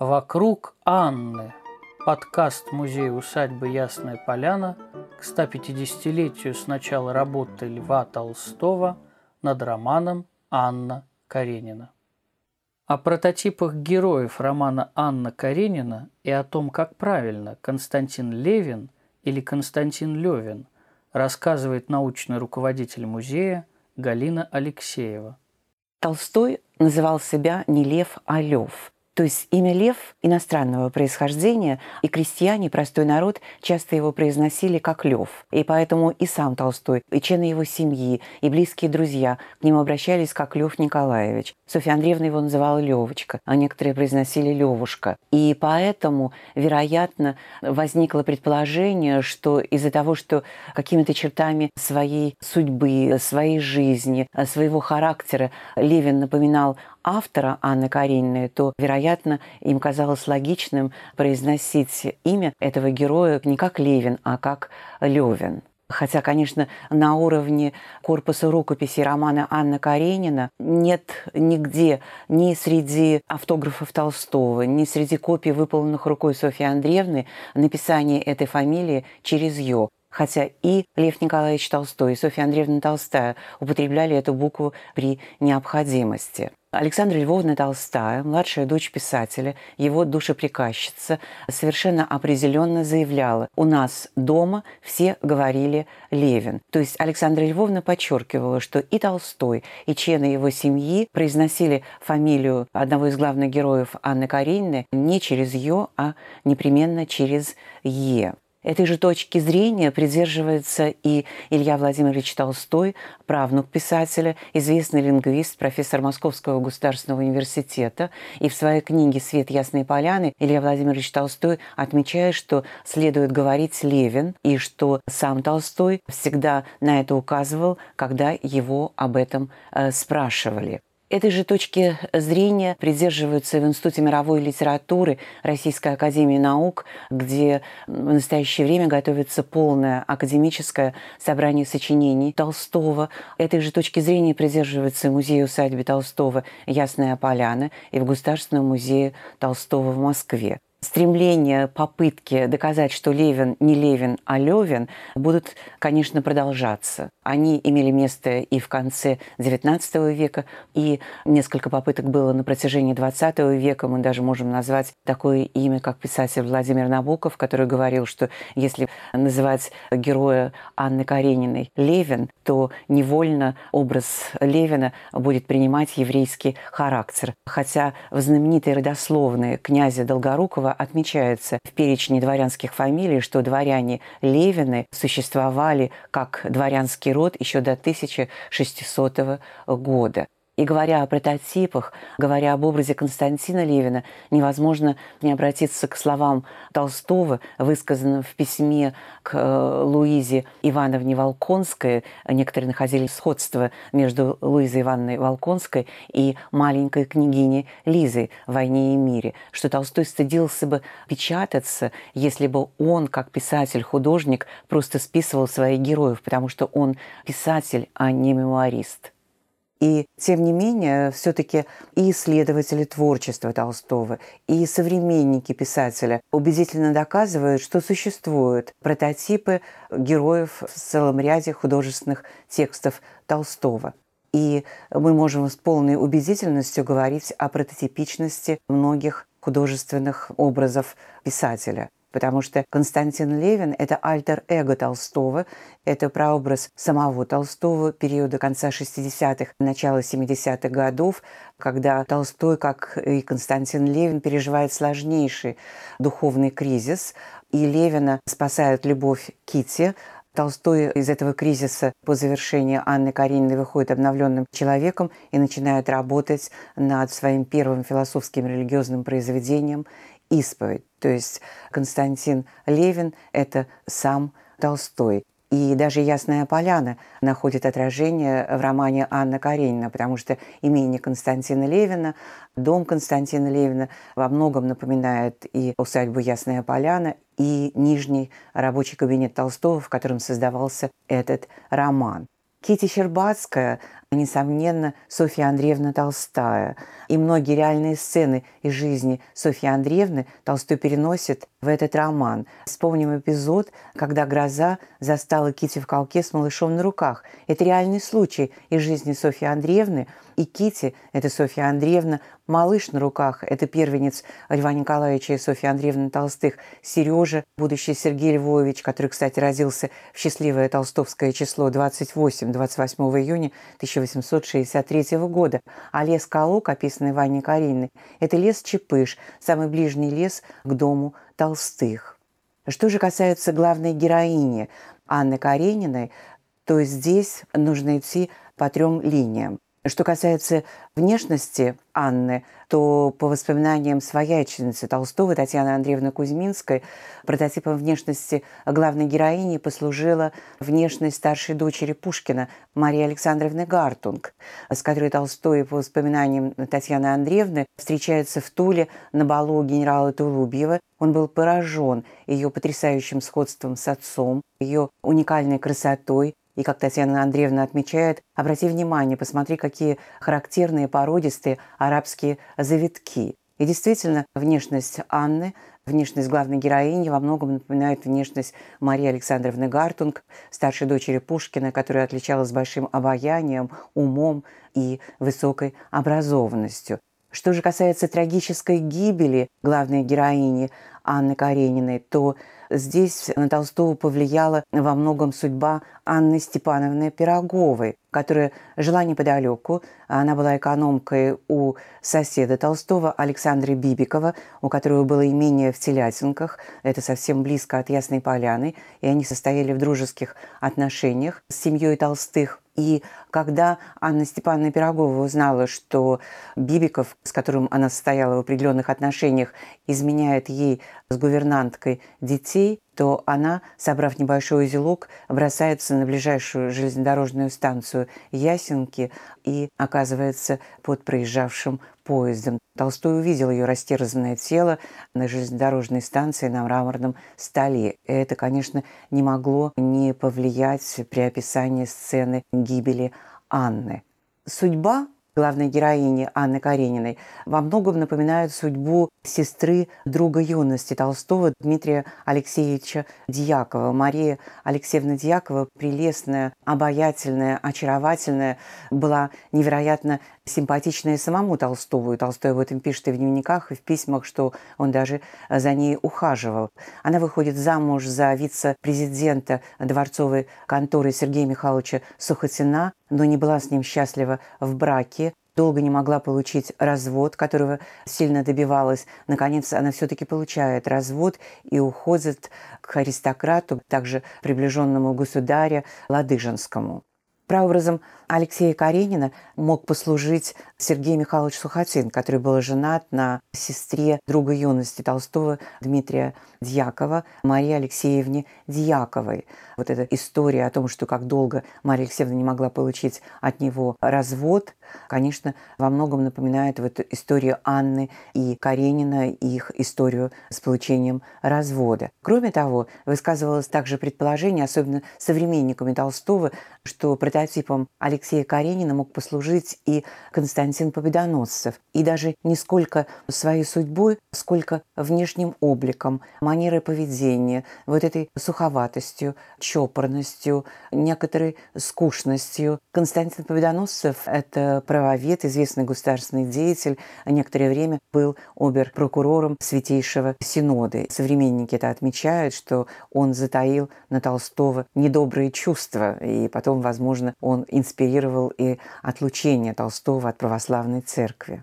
«Вокруг Анны» – подкаст музея усадьбы Ясная Поляна к 150-летию с начала работы Льва Толстого над романом Анна Каренина. О прототипах героев романа Анна Каренина и о том, как правильно Константин Левин или Константин Левин рассказывает научный руководитель музея Галина Алексеева. Толстой называл себя не Лев, а Лев. То есть имя Лев иностранного происхождения, и крестьяне, простой народ, часто его произносили как Лев. И поэтому и сам Толстой, и члены его семьи, и близкие друзья к нему обращались как Лев Николаевич. Софья Андреевна его называла Левочка, а некоторые произносили Левушка. И поэтому, вероятно, возникло предположение, что из-за того, что какими-то чертами своей судьбы, своей жизни, своего характера Левин напоминал автора Анны Карениной, то, вероятно, им казалось логичным произносить имя этого героя не как Левин, а как Левин. Хотя, конечно, на уровне корпуса рукописи романа Анна Каренина нет нигде ни среди автографов Толстого, ни среди копий, выполненных рукой Софьи Андреевны, написание этой фамилии через «ё» хотя и Лев Николаевич Толстой, и Софья Андреевна Толстая употребляли эту букву при необходимости. Александра Львовна Толстая, младшая дочь писателя, его душеприказчица, совершенно определенно заявляла, у нас дома все говорили Левин. То есть Александра Львовна подчеркивала, что и Толстой, и члены его семьи произносили фамилию одного из главных героев Анны Каренины не через «ё», а непременно через «е». Этой же точки зрения придерживается и Илья Владимирович Толстой, правнук писателя, известный лингвист, профессор Московского государственного университета. И в своей книге «Свет ясной поляны» Илья Владимирович Толстой отмечает, что следует говорить Левин, и что сам Толстой всегда на это указывал, когда его об этом э, спрашивали. Этой же точки зрения придерживаются в Институте мировой литературы Российской академии наук, где в настоящее время готовится полное академическое собрание сочинений Толстого. Этой же точки зрения придерживается музей усадьбы Толстого «Ясная поляна» и в Государственном музее Толстого в Москве стремления, попытки доказать, что Левин не Левин, а Левин, будут, конечно, продолжаться. Они имели место и в конце XIX века, и несколько попыток было на протяжении XX века. Мы даже можем назвать такое имя, как писатель Владимир Набоков, который говорил, что если называть героя Анны Карениной Левин, то невольно образ Левина будет принимать еврейский характер. Хотя в знаменитой родословной князя Долгорукова отмечается в перечне дворянских фамилий, что дворяне Левины существовали как дворянский род еще до 1600 года. И говоря о прототипах, говоря об образе Константина Левина, невозможно не обратиться к словам Толстого, высказанным в письме к э, Луизе Ивановне Волконской. Некоторые находили сходство между Луизой Ивановной Волконской и маленькой княгиней Лизой в «Войне и мире», что Толстой стыдился бы печататься, если бы он, как писатель-художник, просто списывал своих героев, потому что он писатель, а не мемуарист. И тем не менее, все-таки и исследователи творчества Толстого, и современники писателя убедительно доказывают, что существуют прототипы героев в целом ряде художественных текстов Толстого. И мы можем с полной убедительностью говорить о прототипичности многих художественных образов писателя потому что Константин Левин – это альтер-эго Толстого, это прообраз самого Толстого периода конца 60-х, начала 70-х годов, когда Толстой, как и Константин Левин, переживает сложнейший духовный кризис, и Левина спасает любовь Кити, Толстой из этого кризиса по завершении Анны Карениной выходит обновленным человеком и начинает работать над своим первым философским религиозным произведением исповедь. То есть Константин Левин – это сам Толстой. И даже «Ясная поляна» находит отражение в романе Анна Каренина, потому что имение Константина Левина, дом Константина Левина во многом напоминает и усадьбу «Ясная поляна», и нижний рабочий кабинет Толстого, в котором создавался этот роман. Кити Щербацкая несомненно, Софья Андреевна Толстая. И многие реальные сцены из жизни Софьи Андреевны Толстой переносит в этот роман. Вспомним эпизод, когда гроза застала Кити в колке с малышом на руках. Это реальный случай из жизни Софьи Андреевны. И Кити, это Софья Андреевна, малыш на руках, это первенец Льва Николаевича и Софьи Андреевны Толстых, Сережа, будущий Сергей Львович, который, кстати, родился в счастливое толстовское число 28-28 июня 1800 1863 года, а лес Колок, описанный Ваней Кариной, это лес Чепыш, самый ближний лес к дому Толстых. Что же касается главной героини Анны Карениной, то здесь нужно идти по трем линиям. Что касается внешности Анны, то по воспоминаниям свояченицы Толстого Татьяны Андреевны Кузьминской прототипом внешности главной героини послужила внешность старшей дочери Пушкина Марии Александровны Гартунг, с которой Толстой, по воспоминаниям Татьяны Андреевны, встречается в Туле на балу генерала Тулубьева. Он был поражен ее потрясающим сходством с отцом, ее уникальной красотой, и, как Татьяна Андреевна отмечает, обрати внимание, посмотри, какие характерные породистые арабские завитки. И действительно, внешность Анны, внешность главной героини во многом напоминает внешность Марии Александровны Гартунг, старшей дочери Пушкина, которая отличалась большим обаянием, умом и высокой образованностью. Что же касается трагической гибели главной героини Анны Карениной, то здесь на Толстого повлияла во многом судьба Анны Степановны Пироговой, которая жила неподалеку. Она была экономкой у соседа Толстого Александра Бибикова, у которого было имение в Телятинках. Это совсем близко от Ясной Поляны. И они состояли в дружеских отношениях с семьей Толстых. И когда Анна Степановна Пирогова узнала, что Бибиков, с которым она состояла в определенных отношениях, изменяет ей с гувернанткой детей, то она, собрав небольшой узелок, бросается на ближайшую железнодорожную станцию Ясенки и оказывается под проезжавшим поездом. Толстой увидел ее растерзанное тело на железнодорожной станции на мраморном столе. Это, конечно, не могло не повлиять при описании сцены гибели Анны. Судьба главной героини Анны Карениной, во многом напоминают судьбу сестры друга юности Толстого Дмитрия Алексеевича Дьякова. Мария Алексеевна Дьякова, прелестная, обаятельная, очаровательная, была невероятно симпатичная самому Толстову. И Толстой об этом пишет и в дневниках, и в письмах, что он даже за ней ухаживал. Она выходит замуж за вице-президента дворцовой конторы Сергея Михайловича Сухотина, но не была с ним счастлива в браке, долго не могла получить развод, которого сильно добивалась. Наконец, она все-таки получает развод и уходит к аристократу, также приближенному государя Ладыжинскому. Прообразом Алексея Каренина мог послужить Сергей Михайлович Сухотин, который был женат на сестре друга юности Толстого Дмитрия Дьякова, Марии Алексеевне Дьяковой. Вот эта история о том, что как долго Мария Алексеевна не могла получить от него развод, конечно, во многом напоминает вот историю Анны и Каренина, их историю с получением развода. Кроме того, высказывалось также предположение, особенно современниками Толстого, что прототипом Алексея Каренина мог послужить и Константин Победоносцев. И даже не сколько своей судьбой, сколько внешним обликом, манерой поведения, вот этой суховатостью, чопорностью, некоторой скучностью. Константин Победоносцев – это правовед, известный государственный деятель, некоторое время был обер-прокурором Святейшего Синода. Современники это отмечают, что он затаил на Толстого недобрые чувства, и потом, возможно, он инспирировал и отлучение Толстого от православной церкви.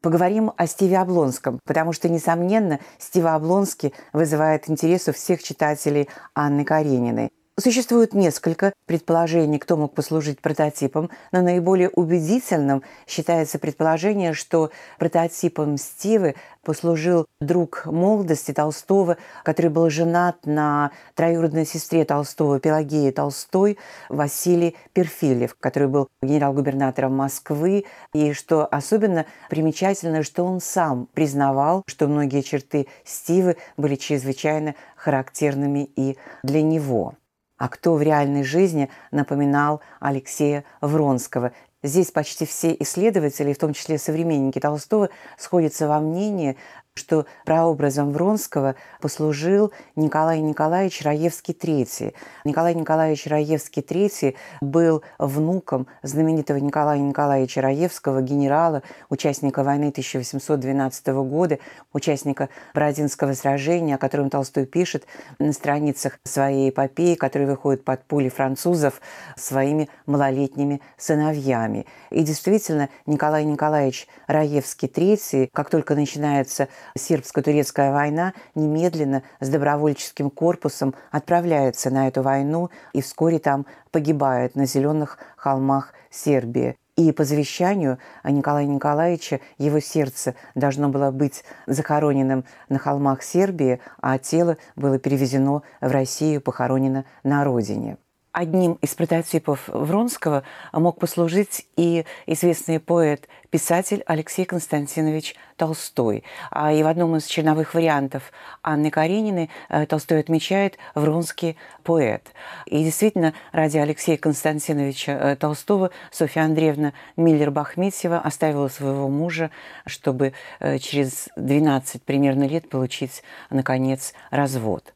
Поговорим о Стиве Облонском, потому что, несомненно, Стива Облонский вызывает интерес у всех читателей Анны Карениной. Существует несколько предположений, кто мог послужить прототипом, но наиболее убедительным считается предположение, что прототипом Стивы послужил друг молодости Толстого, который был женат на троюродной сестре Толстого Пелагеи Толстой Василий Перфильев, который был генерал-губернатором Москвы. И что особенно примечательно, что он сам признавал, что многие черты Стивы были чрезвычайно характерными и для него. А кто в реальной жизни напоминал Алексея Вронского. Здесь почти все исследователи, в том числе современники Толстого, сходятся во мнении, что прообразом Вронского послужил Николай Николаевич Раевский III. Николай Николаевич Раевский III был внуком знаменитого Николая Николаевича Раевского, генерала, участника войны 1812 года, участника Бородинского сражения, о котором Толстой пишет на страницах своей эпопеи, которая выходит под пули французов своими малолетними сыновьями. И действительно, Николай Николаевич Раевский III, как только начинается сербско-турецкая война, немедленно с добровольческим корпусом отправляется на эту войну и вскоре там погибает на зеленых холмах Сербии. И по завещанию Николая Николаевича его сердце должно было быть захороненным на холмах Сербии, а тело было перевезено в Россию, похоронено на родине. Одним из прототипов Вронского мог послужить и известный поэт-писатель Алексей Константинович Толстой. А и в одном из черновых вариантов Анны Карениной э, Толстой отмечает «Вронский поэт». И действительно, ради Алексея Константиновича э, Толстого Софья Андреевна Миллер-Бахметьева оставила своего мужа, чтобы э, через 12 примерно лет получить, наконец, развод.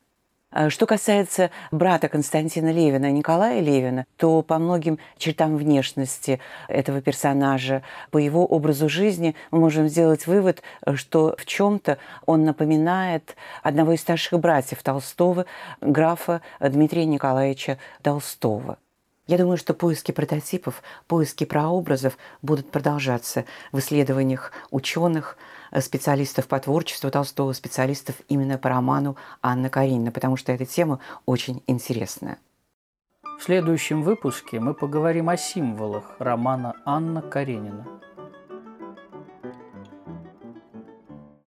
А что касается брата Константина Левина, Николая Левина, то по многим чертам внешности этого персонажа, по его образу жизни мы можем сделать вывод, что в чем-то он напоминает одного из старших братьев Толстого, графа Дмитрия Николаевича Толстого. Я думаю, что поиски прототипов, поиски прообразов будут продолжаться в исследованиях ученых, специалистов по творчеству Толстого, специалистов именно по роману Анна Каренина, потому что эта тема очень интересная. В следующем выпуске мы поговорим о символах романа Анна Каренина –